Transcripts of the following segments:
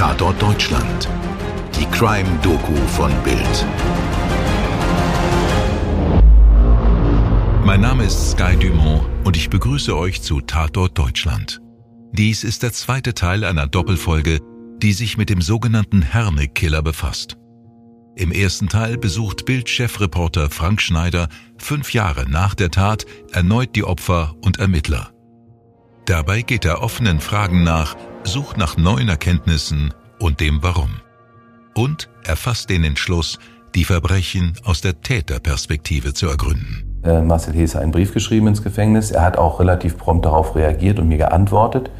Tatort Deutschland. Die Crime-Doku von Bild. Mein Name ist Sky Dumont und ich begrüße euch zu Tatort Deutschland. Dies ist der zweite Teil einer Doppelfolge, die sich mit dem sogenannten Herne-Killer befasst. Im ersten Teil besucht Bild-Chefreporter Frank Schneider fünf Jahre nach der Tat erneut die Opfer und Ermittler. Dabei geht er offenen Fragen nach, sucht nach neuen Erkenntnissen und dem Warum. Und er fasst den Entschluss, die Verbrechen aus der Täterperspektive zu ergründen. Äh, Marcel Hesse einen Brief geschrieben ins Gefängnis. Er hat auch relativ prompt darauf reagiert und mir geantwortet.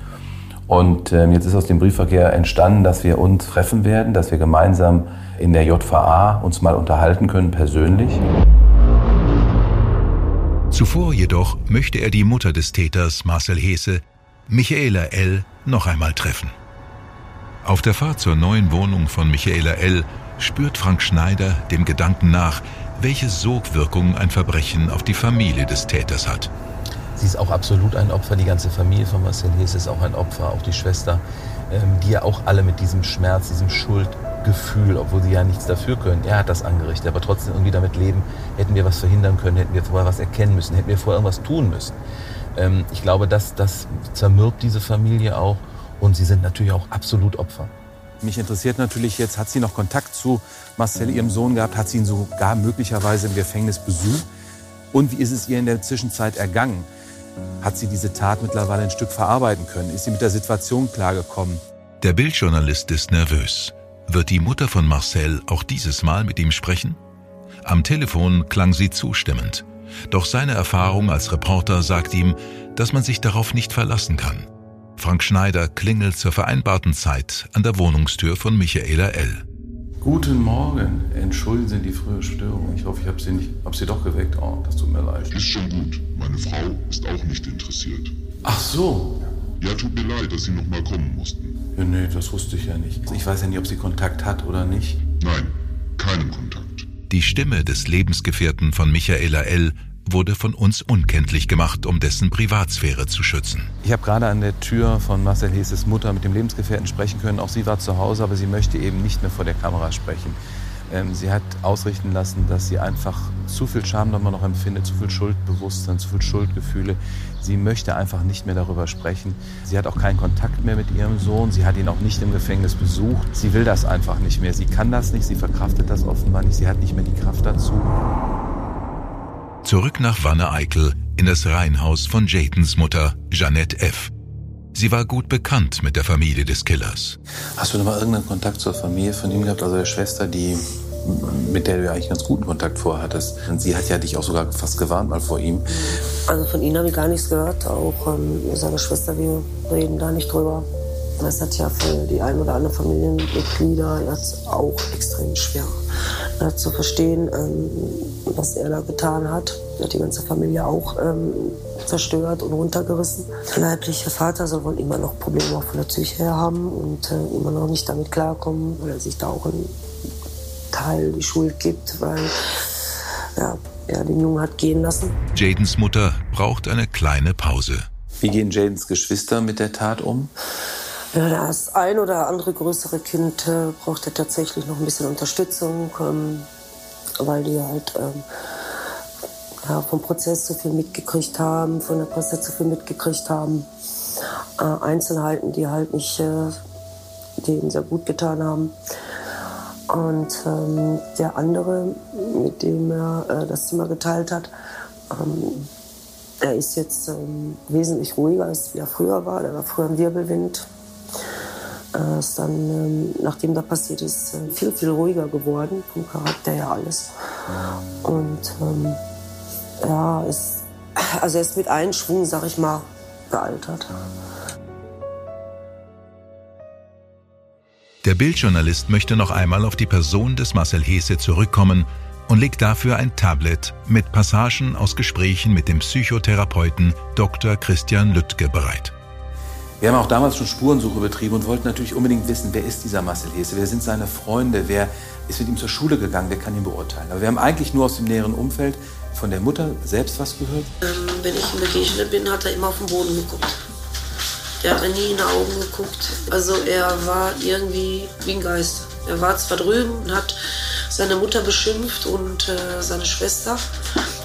Und äh, jetzt ist aus dem Briefverkehr entstanden, dass wir uns treffen werden, dass wir gemeinsam in der JVA uns mal unterhalten können, persönlich. Zuvor jedoch möchte er die Mutter des Täters, Marcel Hese, Michaela L., noch einmal treffen. Auf der Fahrt zur neuen Wohnung von Michaela L. spürt Frank Schneider dem Gedanken nach, welche Sogwirkung ein Verbrechen auf die Familie des Täters hat. Sie ist auch absolut ein Opfer, die ganze Familie von Marcel Hesse ist auch ein Opfer, auch die Schwester, ähm, die ja auch alle mit diesem Schmerz, diesem Schuld, Gefühl, obwohl sie ja nichts dafür können. Er hat das angerichtet, aber trotzdem irgendwie damit leben, hätten wir was verhindern können, hätten wir vorher was erkennen müssen, hätten wir vorher irgendwas tun müssen. Ähm, ich glaube, das, das zermürbt diese Familie auch und sie sind natürlich auch absolut Opfer. Mich interessiert natürlich jetzt, hat sie noch Kontakt zu Marcel, ihrem Sohn gehabt? Hat sie ihn sogar möglicherweise im Gefängnis besucht? Und wie ist es ihr in der Zwischenzeit ergangen? Hat sie diese Tat mittlerweile ein Stück verarbeiten können? Ist sie mit der Situation klargekommen? Der Bildjournalist ist nervös. Wird die Mutter von Marcel auch dieses Mal mit ihm sprechen? Am Telefon klang sie zustimmend. Doch seine Erfahrung als Reporter sagt ihm, dass man sich darauf nicht verlassen kann. Frank Schneider klingelt zur vereinbarten Zeit an der Wohnungstür von Michaela L. Guten Morgen. Entschuldigen Sie die frühe Störung. Ich hoffe, ich habe Sie, nicht, hab Sie doch geweckt. Oh, das tut mir leid. Ist schon gut. Meine Frau ist auch nicht interessiert. Ach so. Ja, tut mir leid, dass Sie noch mal kommen mussten. Ja, nee, das wusste ich ja nicht. Ich weiß ja nicht, ob sie Kontakt hat oder nicht. Nein, keinen Kontakt. Die Stimme des Lebensgefährten von Michaela L. wurde von uns unkenntlich gemacht, um dessen Privatsphäre zu schützen. Ich habe gerade an der Tür von Marcel Heses Mutter mit dem Lebensgefährten sprechen können. Auch sie war zu Hause, aber sie möchte eben nicht mehr vor der Kamera sprechen. Ähm, sie hat ausrichten lassen, dass sie einfach zu viel Scham nochmal noch empfindet, zu viel Schuldbewusstsein, zu viel Schuldgefühle. Sie möchte einfach nicht mehr darüber sprechen. Sie hat auch keinen Kontakt mehr mit ihrem Sohn. Sie hat ihn auch nicht im Gefängnis besucht. Sie will das einfach nicht mehr. Sie kann das nicht. Sie verkraftet das offenbar nicht. Sie hat nicht mehr die Kraft dazu. Zurück nach Wanne-Eickel in das Reihenhaus von Jadens Mutter, Jeanette F. Sie war gut bekannt mit der Familie des Killers. Hast du noch mal irgendeinen Kontakt zur Familie von ihm gehabt, also der Schwester, die mit der du ja eigentlich ganz guten Kontakt vorhattest. Und sie hat ja dich auch sogar fast gewarnt mal vor ihm. Also von ihm habe ich gar nichts gehört. Auch ähm, seine Schwester, wir reden da nicht drüber. Das hat ja für die ein oder andere Familienmitglieder jetzt auch extrem schwer äh, zu verstehen, ähm, was er da getan hat. Er hat die ganze Familie auch ähm, zerstört und runtergerissen. Der leibliche Vater soll wohl immer noch Probleme auch von der Psyche her haben und äh, immer noch nicht damit klarkommen, weil er sich da auch einen Teil die Schuld gibt, weil ja, er den Jungen hat gehen lassen. Jadens Mutter braucht eine kleine Pause. Wie gehen Jadens Geschwister mit der Tat um? Ja, das ein oder andere größere Kind äh, braucht ja tatsächlich noch ein bisschen Unterstützung, ähm, weil die halt ähm, ja, vom Prozess so viel mitgekriegt haben, von der Presse so viel mitgekriegt haben. Äh, Einzelheiten, die halt nicht äh, denen sehr gut getan haben. Und ähm, der andere, mit dem er äh, das Zimmer geteilt hat, ähm, er ist jetzt ähm, wesentlich ruhiger, als er früher war. Der war früher im Wirbelwind. Er ist dann, ähm, nachdem da passiert ist, äh, viel, viel ruhiger geworden, vom Charakter her alles. Und ähm, ja, ist, also er ist mit einem Schwung, sag ich mal, gealtert. Der Bildjournalist möchte noch einmal auf die Person des Marcel Hesse zurückkommen und legt dafür ein Tablet mit Passagen aus Gesprächen mit dem Psychotherapeuten Dr. Christian Lüttke bereit. Wir haben auch damals schon Spurensuche betrieben und wollten natürlich unbedingt wissen, wer ist dieser Marcel Hesse, wer sind seine Freunde, wer ist mit ihm zur Schule gegangen, wer kann ihn beurteilen. Aber wir haben eigentlich nur aus dem näheren Umfeld von der Mutter selbst was gehört. Ähm, wenn ich ihm begegnet bin, hat er immer auf den Boden geguckt. Der hat mir nie in die Augen geguckt. Also er war irgendwie wie ein Geist. Er war zwar drüben und hat seine Mutter beschimpft und äh, seine Schwester.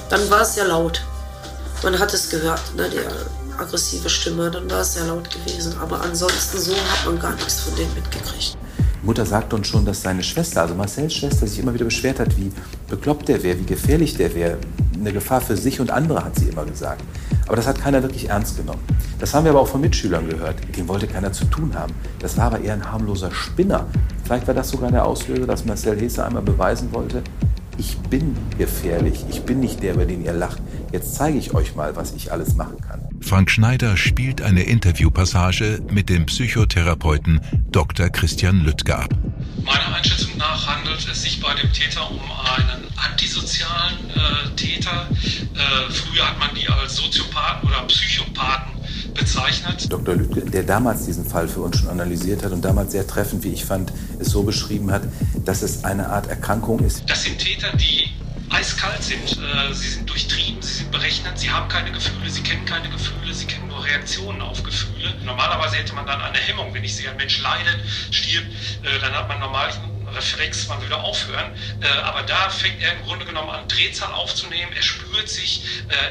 Dann war es ja laut. Man hat es gehört, ne, die aggressive Stimme. Dann war es sehr laut gewesen. Aber ansonsten so hat man gar nichts von dem mitgekriegt. Mutter sagt uns schon, dass seine Schwester, also Marcells Schwester, sich immer wieder beschwert hat, wie bekloppt der wäre, wie gefährlich der wäre. Eine Gefahr für sich und andere, hat sie immer gesagt. Aber das hat keiner wirklich ernst genommen. Das haben wir aber auch von Mitschülern gehört. Dem wollte keiner zu tun haben. Das war aber eher ein harmloser Spinner. Vielleicht war das sogar der Auslöser, dass Marcel Hesse einmal beweisen wollte, ich bin gefährlich, ich bin nicht der, über den ihr lacht. Jetzt zeige ich euch mal, was ich alles machen kann. Frank Schneider spielt eine Interviewpassage mit dem Psychotherapeuten Dr. Christian Lüttger ab. Meiner Einschätzung nach handelt es sich bei dem Täter um einen antisozialen äh, Täter. Äh, früher hat man die als Soziopathen oder Psychopathen bezeichnet. Dr. Lüttke, der damals diesen Fall für uns schon analysiert hat und damals sehr treffend, wie ich fand, es so beschrieben hat, dass es eine Art Erkrankung ist. Das sind Täter, die eiskalt sind, äh, sie sind durchtrieben, sie sind berechnet, sie haben keine Gefühle, sie kennen keine Gefühle, sie kennen nur Reaktionen auf Gefühle. Normalerweise hätte man dann eine Hemmung, wenn ich sehe, ein Mensch leidet, stirbt, äh, dann hat man normal einen Reflex, man würde aufhören. Äh, aber da fängt er im Grunde genommen an, Drehzahl aufzunehmen, er spürt sich,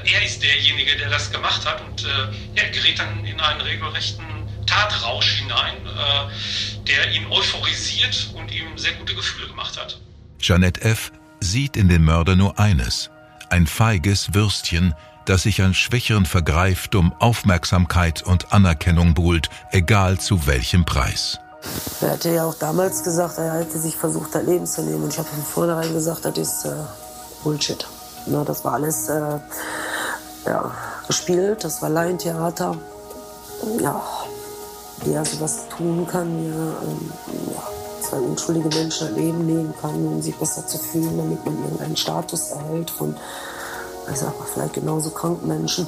er ist derjenige, der das gemacht hat und er gerät dann in einen regelrechten Tatrausch hinein, der ihn euphorisiert und ihm sehr gute Gefühle gemacht hat. Janet F sieht in dem Mörder nur eines, ein feiges Würstchen, das sich an Schwächeren vergreift, um Aufmerksamkeit und Anerkennung buhlt, egal zu welchem Preis. Er hatte ja auch damals gesagt, er hätte sich versucht, ein Leben zu nehmen. Und ich habe von vornherein gesagt, das ist äh, Bullshit. Na, das war alles äh, ja, gespielt, das war Laientheater. Ja, wie er sowas tun kann, ja, ähm, ja zwei unschuldige Menschen ein Leben nehmen kann, um sich besser zu fühlen, damit man irgendeinen Status erhält von, ich sag mal, vielleicht genauso kranken Menschen.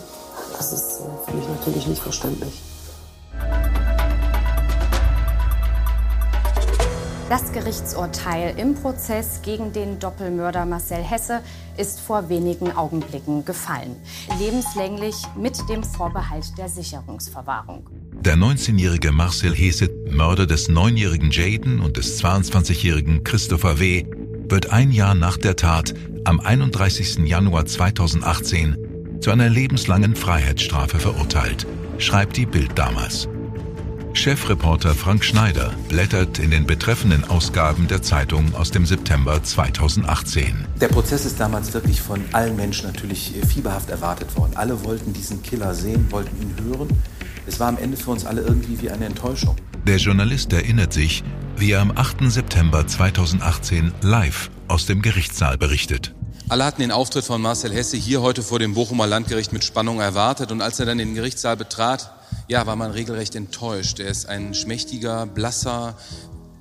Das ist äh, für mich natürlich nicht verständlich. Das Gerichtsurteil im Prozess gegen den Doppelmörder Marcel Hesse ist vor wenigen Augenblicken gefallen. Lebenslänglich mit dem Vorbehalt der Sicherungsverwahrung. Der 19-jährige Marcel Hesse, Mörder des 9-jährigen Jaden und des 22-jährigen Christopher W., wird ein Jahr nach der Tat am 31. Januar 2018 zu einer lebenslangen Freiheitsstrafe verurteilt, schreibt die Bild damals. Chefreporter Frank Schneider blättert in den betreffenden Ausgaben der Zeitung aus dem September 2018. Der Prozess ist damals wirklich von allen Menschen natürlich fieberhaft erwartet worden. Alle wollten diesen Killer sehen, wollten ihn hören. Es war am Ende für uns alle irgendwie wie eine Enttäuschung. Der Journalist erinnert sich, wie er am 8. September 2018 live aus dem Gerichtssaal berichtet. Alle hatten den Auftritt von Marcel Hesse hier heute vor dem Bochumer Landgericht mit Spannung erwartet und als er dann den Gerichtssaal betrat, ja, war man regelrecht enttäuscht. Er ist ein schmächtiger, blasser,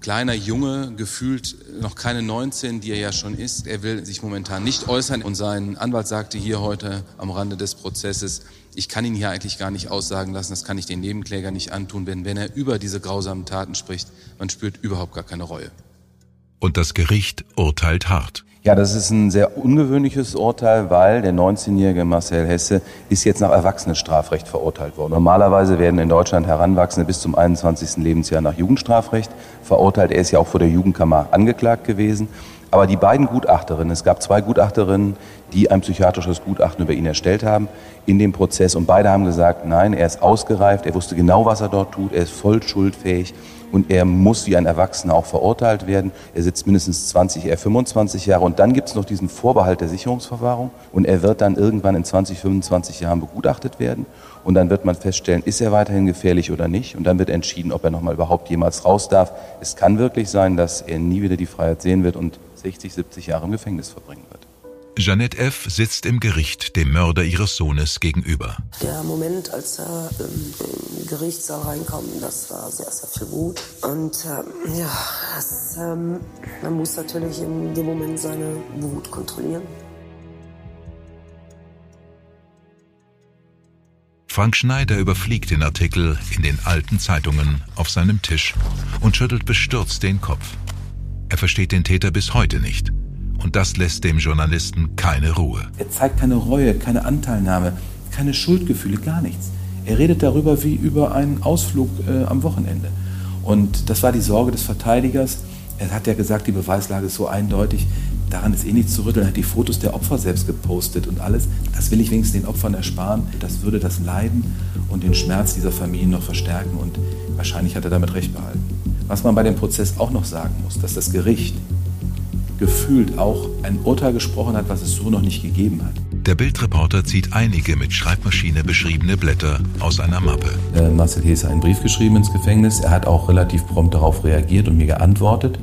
kleiner Junge, gefühlt noch keine 19, die er ja schon ist. Er will sich momentan nicht äußern und sein Anwalt sagte hier heute am Rande des Prozesses, ich kann ihn hier eigentlich gar nicht aussagen lassen, das kann ich den Nebenkläger nicht antun, denn wenn er über diese grausamen Taten spricht, man spürt überhaupt gar keine Reue. Und das Gericht urteilt hart. Ja, das ist ein sehr ungewöhnliches Urteil, weil der 19-jährige Marcel Hesse ist jetzt nach Erwachsenenstrafrecht verurteilt worden. Normalerweise werden in Deutschland Heranwachsende bis zum 21. Lebensjahr nach Jugendstrafrecht verurteilt. Er ist ja auch vor der Jugendkammer angeklagt gewesen. Aber die beiden Gutachterinnen, es gab zwei Gutachterinnen, die ein psychiatrisches Gutachten über ihn erstellt haben in dem Prozess. Und beide haben gesagt, nein, er ist ausgereift, er wusste genau, was er dort tut, er ist voll schuldfähig und er muss wie ein Erwachsener auch verurteilt werden. Er sitzt mindestens 20, eher 25 Jahre. Und dann gibt es noch diesen Vorbehalt der Sicherungsverwahrung und er wird dann irgendwann in 20, 25 Jahren begutachtet werden. Und dann wird man feststellen, ist er weiterhin gefährlich oder nicht. Und dann wird entschieden, ob er nochmal überhaupt jemals raus darf. Es kann wirklich sein, dass er nie wieder die Freiheit sehen wird und 60, 70 Jahre im Gefängnis verbringen wird. Jeanette F. sitzt im Gericht dem Mörder ihres Sohnes gegenüber. Der Moment, als er im, im Gerichtssaal reinkam, das war sehr, sehr viel Wut. Und ähm, ja, das, ähm, man muss natürlich in dem Moment seine Wut kontrollieren. Frank Schneider überfliegt den Artikel in den alten Zeitungen auf seinem Tisch und schüttelt bestürzt den Kopf. Er versteht den Täter bis heute nicht. Und das lässt dem Journalisten keine Ruhe. Er zeigt keine Reue, keine Anteilnahme, keine Schuldgefühle, gar nichts. Er redet darüber wie über einen Ausflug äh, am Wochenende. Und das war die Sorge des Verteidigers. Er hat ja gesagt, die Beweislage ist so eindeutig, daran ist eh nichts zu rütteln. Er hat die Fotos der Opfer selbst gepostet und alles. Das will ich wenigstens den Opfern ersparen. Das würde das Leiden und den Schmerz dieser Familien noch verstärken und wahrscheinlich hat er damit recht behalten. Was man bei dem Prozess auch noch sagen muss, dass das Gericht gefühlt auch ein Urteil gesprochen hat, was es so noch nicht gegeben hat. Der Bildreporter zieht einige mit Schreibmaschine beschriebene Blätter aus einer Mappe. Äh, Marcel Hesse hat einen Brief geschrieben ins Gefängnis. Er hat auch relativ prompt darauf reagiert und mir geantwortet.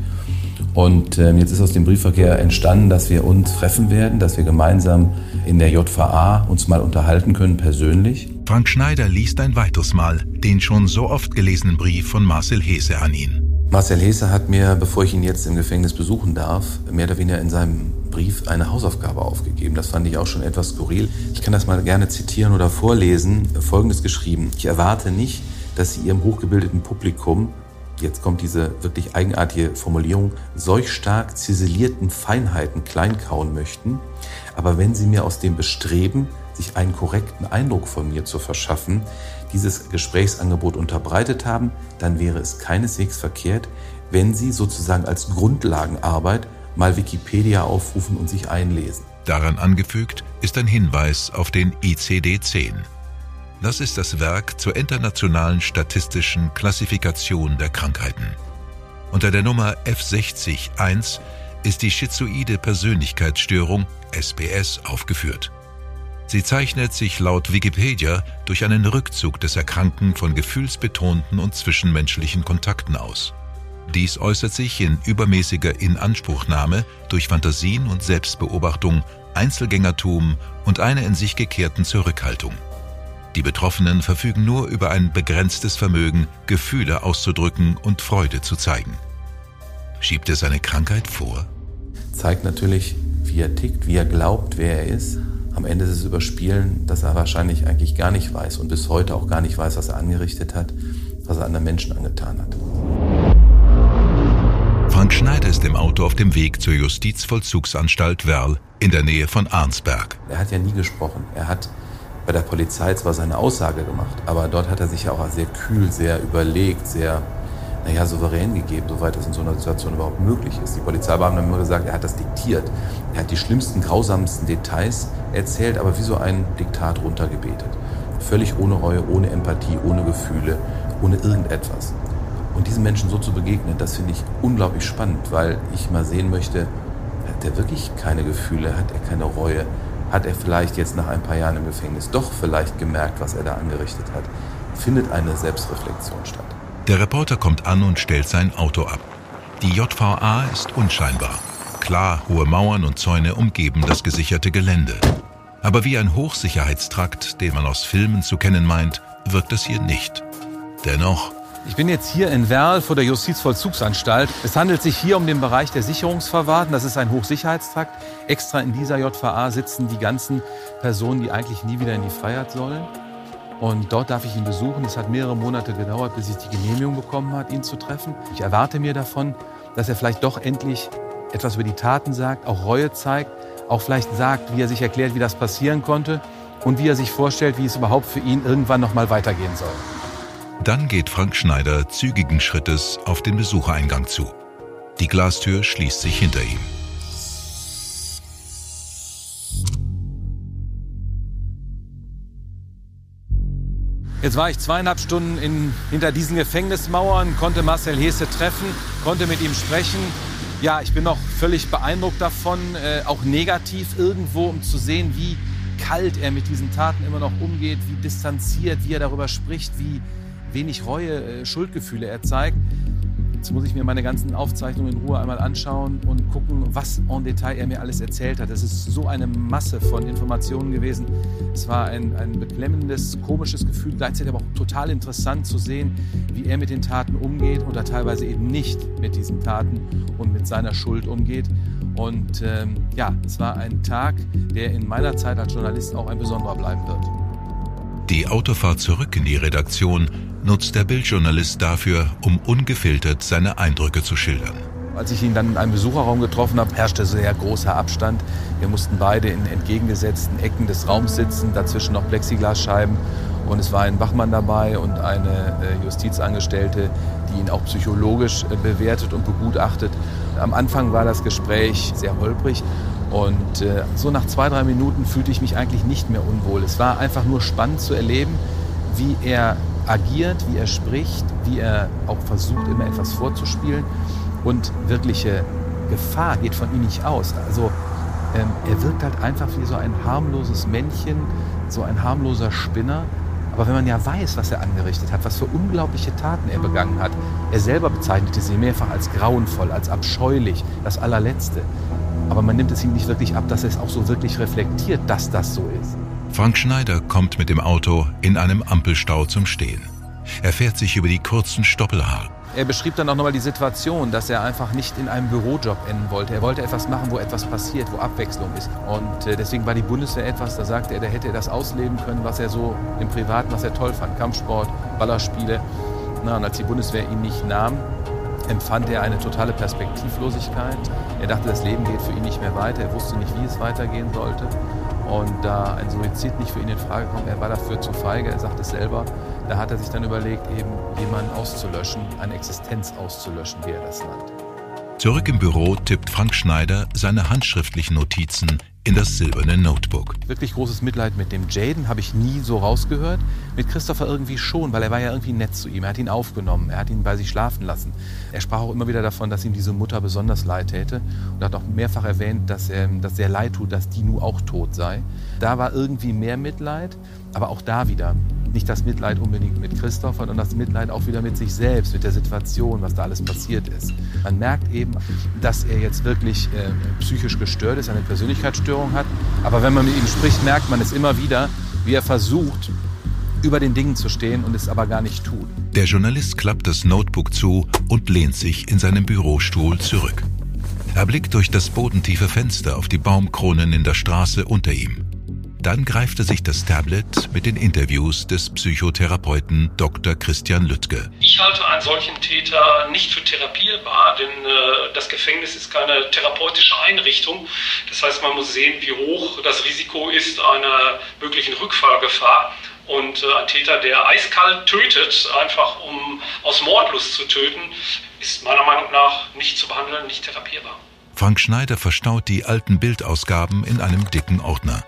Und äh, jetzt ist aus dem Briefverkehr entstanden, dass wir uns treffen werden, dass wir gemeinsam in der JVA uns mal unterhalten können persönlich. Frank Schneider liest ein weiteres Mal den schon so oft gelesenen Brief von Marcel Hesse an ihn. Marcel Hesse hat mir, bevor ich ihn jetzt im Gefängnis besuchen darf, mehr oder weniger in seinem Brief eine Hausaufgabe aufgegeben. Das fand ich auch schon etwas skurril. Ich kann das mal gerne zitieren oder vorlesen. Folgendes geschrieben. Ich erwarte nicht, dass Sie Ihrem hochgebildeten Publikum, jetzt kommt diese wirklich eigenartige Formulierung, solch stark ziselierten Feinheiten kleinkauen möchten. Aber wenn Sie mir aus dem Bestreben, sich einen korrekten Eindruck von mir zu verschaffen, dieses Gesprächsangebot unterbreitet haben, dann wäre es keineswegs verkehrt, wenn Sie sozusagen als Grundlagenarbeit mal Wikipedia aufrufen und sich einlesen. Daran angefügt ist ein Hinweis auf den ICD-10. Das ist das Werk zur internationalen statistischen Klassifikation der Krankheiten. Unter der Nummer F60-1 ist die schizoide Persönlichkeitsstörung SPS aufgeführt. Sie zeichnet sich laut Wikipedia durch einen Rückzug des Erkrankten von gefühlsbetonten und zwischenmenschlichen Kontakten aus. Dies äußert sich in übermäßiger Inanspruchnahme durch Fantasien und Selbstbeobachtung, Einzelgängertum und einer in sich gekehrten Zurückhaltung. Die Betroffenen verfügen nur über ein begrenztes Vermögen, Gefühle auszudrücken und Freude zu zeigen. Schiebt er seine Krankheit vor? Zeigt natürlich, wie er tickt, wie er glaubt, wer er ist am Ende ist es Überspielen, dass er wahrscheinlich eigentlich gar nicht weiß und bis heute auch gar nicht weiß, was er angerichtet hat, was er anderen Menschen angetan hat. Frank Schneider ist im Auto auf dem Weg zur Justizvollzugsanstalt Werl in der Nähe von Arnsberg. Er hat ja nie gesprochen. Er hat bei der Polizei zwar seine Aussage gemacht, aber dort hat er sich ja auch sehr kühl, sehr überlegt, sehr naja, souverän gegeben, soweit das in so einer Situation überhaupt möglich ist. Die Polizeibeamten haben immer gesagt, er hat das diktiert. Er hat die schlimmsten, grausamsten Details erzählt, aber wie so ein Diktat runtergebetet. Völlig ohne Reue, ohne Empathie, ohne Gefühle, ohne irgendetwas. Und diesen Menschen so zu begegnen, das finde ich unglaublich spannend, weil ich mal sehen möchte, hat er wirklich keine Gefühle, hat er keine Reue, hat er vielleicht jetzt nach ein paar Jahren im Gefängnis doch vielleicht gemerkt, was er da angerichtet hat, findet eine Selbstreflexion statt. Der Reporter kommt an und stellt sein Auto ab. Die JVA ist unscheinbar. Klar, hohe Mauern und Zäune umgeben das gesicherte Gelände. Aber wie ein Hochsicherheitstrakt, den man aus Filmen zu kennen meint, wirkt es hier nicht. Dennoch. Ich bin jetzt hier in Werl vor der Justizvollzugsanstalt. Es handelt sich hier um den Bereich der Sicherungsverwahrten. Das ist ein Hochsicherheitstrakt. Extra in dieser JVA sitzen die ganzen Personen, die eigentlich nie wieder in die Freiheit sollen. Und dort darf ich ihn besuchen. Es hat mehrere Monate gedauert, bis ich die Genehmigung bekommen habe, ihn zu treffen. Ich erwarte mir davon, dass er vielleicht doch endlich etwas über die Taten sagt, auch Reue zeigt, auch vielleicht sagt, wie er sich erklärt, wie das passieren konnte und wie er sich vorstellt, wie es überhaupt für ihn irgendwann noch weitergehen soll. Dann geht Frank Schneider zügigen Schrittes auf den Besuchereingang zu. Die Glastür schließt sich hinter ihm. Jetzt war ich zweieinhalb Stunden in, hinter diesen Gefängnismauern, konnte Marcel Hesse treffen, konnte mit ihm sprechen. Ja, ich bin noch völlig beeindruckt davon, äh, auch negativ irgendwo, um zu sehen, wie kalt er mit diesen Taten immer noch umgeht, wie distanziert, wie er darüber spricht, wie wenig Reue, äh, Schuldgefühle er zeigt. Jetzt muss ich mir meine ganzen Aufzeichnungen in Ruhe einmal anschauen und gucken, was en Detail er mir alles erzählt hat. Es ist so eine Masse von Informationen gewesen. Es war ein, ein beklemmendes, komisches Gefühl, gleichzeitig aber auch total interessant zu sehen, wie er mit den Taten umgeht oder teilweise eben nicht mit diesen Taten und mit seiner Schuld umgeht. Und ähm, ja, es war ein Tag, der in meiner Zeit als Journalist auch ein besonderer bleiben wird. Die Autofahrt zurück in die Redaktion nutzt der Bildjournalist dafür, um ungefiltert seine Eindrücke zu schildern. Als ich ihn dann in einem Besucherraum getroffen habe, herrschte sehr großer Abstand. Wir mussten beide in entgegengesetzten Ecken des Raums sitzen, dazwischen noch Plexiglasscheiben. Und es war ein Wachmann dabei und eine äh, Justizangestellte, die ihn auch psychologisch äh, bewertet und begutachtet. Am Anfang war das Gespräch sehr holprig und äh, so nach zwei, drei Minuten fühlte ich mich eigentlich nicht mehr unwohl. Es war einfach nur spannend zu erleben, wie er agiert, wie er spricht, wie er auch versucht, immer etwas vorzuspielen. Und wirkliche Gefahr geht von ihm nicht aus. Also ähm, er wirkt halt einfach wie so ein harmloses Männchen, so ein harmloser Spinner. Aber wenn man ja weiß, was er angerichtet hat, was für unglaubliche Taten er begangen hat, er selber bezeichnete sie mehrfach als grauenvoll, als abscheulich, das allerletzte. Aber man nimmt es ihm nicht wirklich ab, dass er es auch so wirklich reflektiert, dass das so ist. Frank Schneider kommt mit dem Auto in einem Ampelstau zum Stehen. Er fährt sich über die kurzen Stoppelhaare. Er beschrieb dann auch nochmal die Situation, dass er einfach nicht in einem Bürojob enden wollte. Er wollte etwas machen, wo etwas passiert, wo Abwechslung ist. Und äh, deswegen war die Bundeswehr etwas, da sagte er, da hätte er das ausleben können, was er so im Privaten, was er toll fand. Kampfsport, Ballerspiele. Na, und als die Bundeswehr ihn nicht nahm, empfand er eine totale Perspektivlosigkeit. Er dachte, das Leben geht für ihn nicht mehr weiter. Er wusste nicht, wie es weitergehen sollte. Und da ein Suizid nicht für ihn in Frage kommt, er war dafür zu feige, er sagt es selber, da hat er sich dann überlegt, eben jemanden auszulöschen, eine Existenz auszulöschen, wie er das nannt. Zurück im Büro tippt Frank Schneider seine handschriftlichen Notizen in das silberne Notebook. Wirklich großes Mitleid mit dem Jaden habe ich nie so rausgehört. Mit Christopher irgendwie schon, weil er war ja irgendwie nett zu ihm. Er hat ihn aufgenommen, er hat ihn bei sich schlafen lassen. Er sprach auch immer wieder davon, dass ihm diese Mutter besonders leid täte und hat auch mehrfach erwähnt, dass er dass sehr leid tut, dass die nu auch tot sei. Da war irgendwie mehr Mitleid, aber auch da wieder nicht das Mitleid unbedingt mit Christoph, sondern das Mitleid auch wieder mit sich selbst, mit der Situation, was da alles passiert ist. Man merkt eben, dass er jetzt wirklich äh, psychisch gestört ist, eine Persönlichkeitsstörung hat. Aber wenn man mit ihm spricht, merkt man es immer wieder, wie er versucht, über den Dingen zu stehen und es aber gar nicht tut. Der Journalist klappt das Notebook zu und lehnt sich in seinem Bürostuhl zurück. Er blickt durch das bodentiefe Fenster auf die Baumkronen in der Straße unter ihm. Dann greift er sich das Tablet mit den Interviews des Psychotherapeuten Dr. Christian Lüttke. Ich halte einen solchen Täter nicht für therapierbar, denn äh, das Gefängnis ist keine therapeutische Einrichtung. Das heißt, man muss sehen, wie hoch das Risiko ist einer möglichen Rückfallgefahr. Und äh, ein Täter, der eiskalt tötet, einfach um aus Mordlust zu töten, ist meiner Meinung nach nicht zu behandeln, nicht therapierbar. Frank Schneider verstaut die alten Bildausgaben in einem dicken Ordner.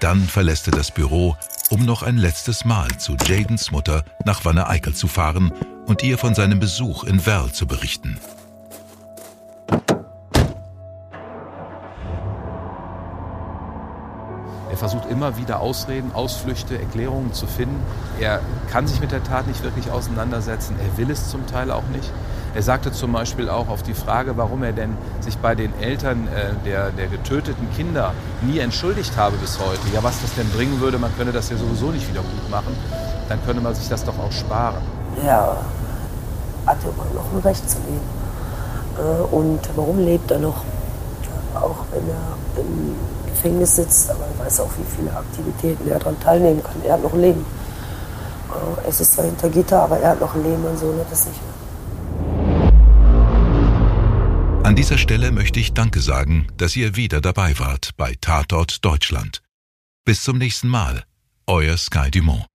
Dann verlässt er das Büro, um noch ein letztes Mal zu Jadens Mutter nach Wanne-Eickel zu fahren und ihr von seinem Besuch in Werl zu berichten. Er versucht immer wieder Ausreden, Ausflüchte, Erklärungen zu finden. Er kann sich mit der Tat nicht wirklich auseinandersetzen. Er will es zum Teil auch nicht. Er sagte zum Beispiel auch auf die Frage, warum er denn sich bei den Eltern äh, der, der getöteten Kinder nie entschuldigt habe bis heute. Ja, was das denn bringen würde, man könne das ja sowieso nicht wieder gut machen. Dann könne man sich das doch auch sparen. Ja, hat immer noch ein Recht zu leben. Äh, und warum lebt er noch? Auch wenn er im Gefängnis sitzt, aber er weiß auch, wie viele Aktivitäten er daran teilnehmen kann. Er hat noch ein Leben. Äh, es ist zwar hinter Gitter, aber er hat noch ein Leben, mein Sohn hat es nicht mehr. An dieser Stelle möchte ich Danke sagen, dass ihr wieder dabei wart bei Tatort Deutschland. Bis zum nächsten Mal, euer Sky Dumont.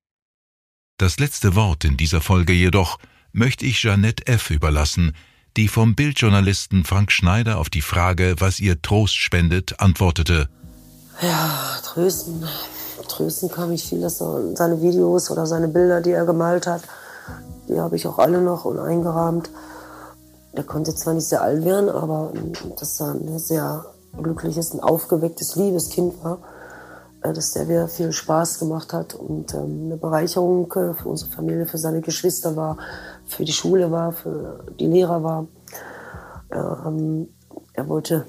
Das letzte Wort in dieser Folge jedoch möchte ich Jeannette F. überlassen, die vom Bildjournalisten Frank Schneider auf die Frage, was ihr Trost spendet, antwortete, Ja, trösten. Trösten kann mich viel, dass er seine Videos oder seine Bilder, die er gemalt hat, die habe ich auch alle noch und eingerahmt. Er konnte zwar nicht sehr alt werden, aber dass er ein sehr glückliches, ein aufgewecktes, liebes Kind war, äh, dass der mir viel Spaß gemacht hat und ähm, eine Bereicherung äh, für unsere Familie, für seine Geschwister war, für die Schule war, für die Lehrer war. Ähm, er wollte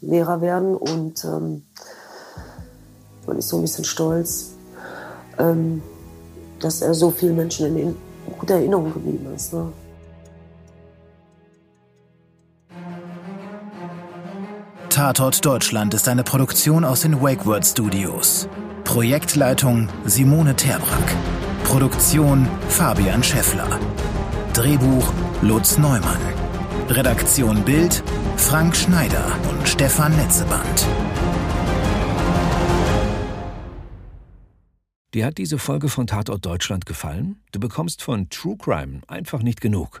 Lehrer werden und ähm, man ist so ein bisschen stolz, dass er so vielen Menschen in, in guter Erinnerung geblieben ist. Tatort Deutschland ist eine Produktion aus den WakeWord Studios. Projektleitung Simone Terbrack. Produktion Fabian Scheffler. Drehbuch Lutz Neumann. Redaktion Bild, Frank Schneider und Stefan Netzeband. Dir hat diese Folge von Tatort Deutschland gefallen? Du bekommst von True Crime einfach nicht genug.